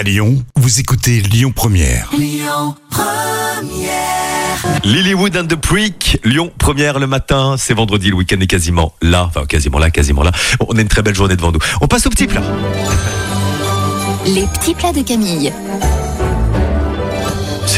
À Lyon, vous écoutez Lyon Première. Lilywood and the Prick, Lyon première le matin, c'est vendredi, le week-end est quasiment là, enfin quasiment là, quasiment là. Bon, On a une très belle journée devant nous. On passe au petit plat. Les petits plats de Camille.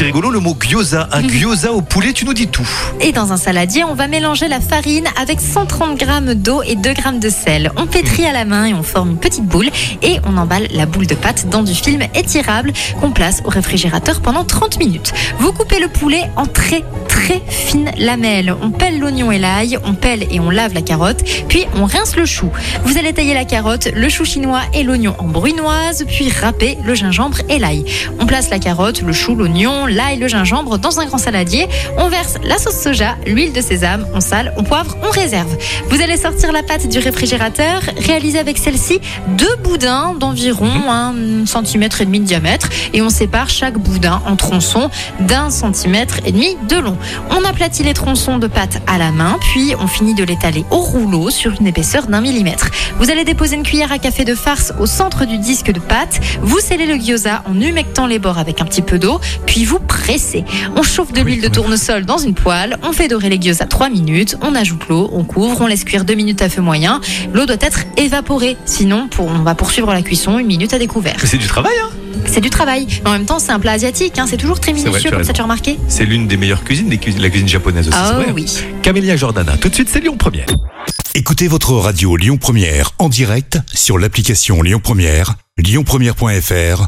C'est rigolo le mot gyoza, un gyoza au poulet, tu nous dis tout. Et dans un saladier, on va mélanger la farine avec 130 grammes d'eau et 2 grammes de sel. On pétrit à la main et on forme une petite boule et on emballe la boule de pâte dans du film étirable qu'on place au réfrigérateur pendant 30 minutes. Vous coupez le poulet en très très fines lamelles. On pèle l'oignon et l'ail, on pèle et on lave la carotte, puis on rince le chou. Vous allez tailler la carotte, le chou chinois et l'oignon en brunoise, puis râper le gingembre et l'ail. On place la carotte, le chou, l'oignon, l'ail, le gingembre dans un grand saladier. On verse la sauce soja, l'huile de sésame, on sale, on poivre, on réserve. Vous allez sortir la pâte du réfrigérateur, réaliser avec celle-ci deux boudins d'environ un centimètre et demi de diamètre et on sépare chaque boudin en tronçons d'un centimètre et demi de long. On aplatit les tronçons de pâte à la main, puis on finit de l'étaler au rouleau sur une épaisseur d'un millimètre. Vous allez déposer une cuillère à café de farce au centre du disque de pâte. Vous scellez le gyoza en humectant les bords avec un petit peu d'eau, puis vous pressez. On chauffe de l'huile de tournesol dans une poêle, on fait dorer les gyoza 3 minutes, on ajoute l'eau, on couvre, on laisse cuire 2 minutes à feu moyen. L'eau doit être évaporée, sinon pour- on va poursuivre la cuisson une minute à découvert. Mais c'est du travail, hein C'est du travail. Mais en même temps, c'est un plat asiatique, hein, c'est toujours très vrai, minutieux comme ça, tu as remarqué C'est l'une des meilleures cuisines, des cuisines- la cuisine japonaise aussi. Ah oui. Camélia Jordana, tout de suite c'est Lyon première. Écoutez votre radio Lyon Première en direct sur l'application Lyon Première, lyonpremière.fr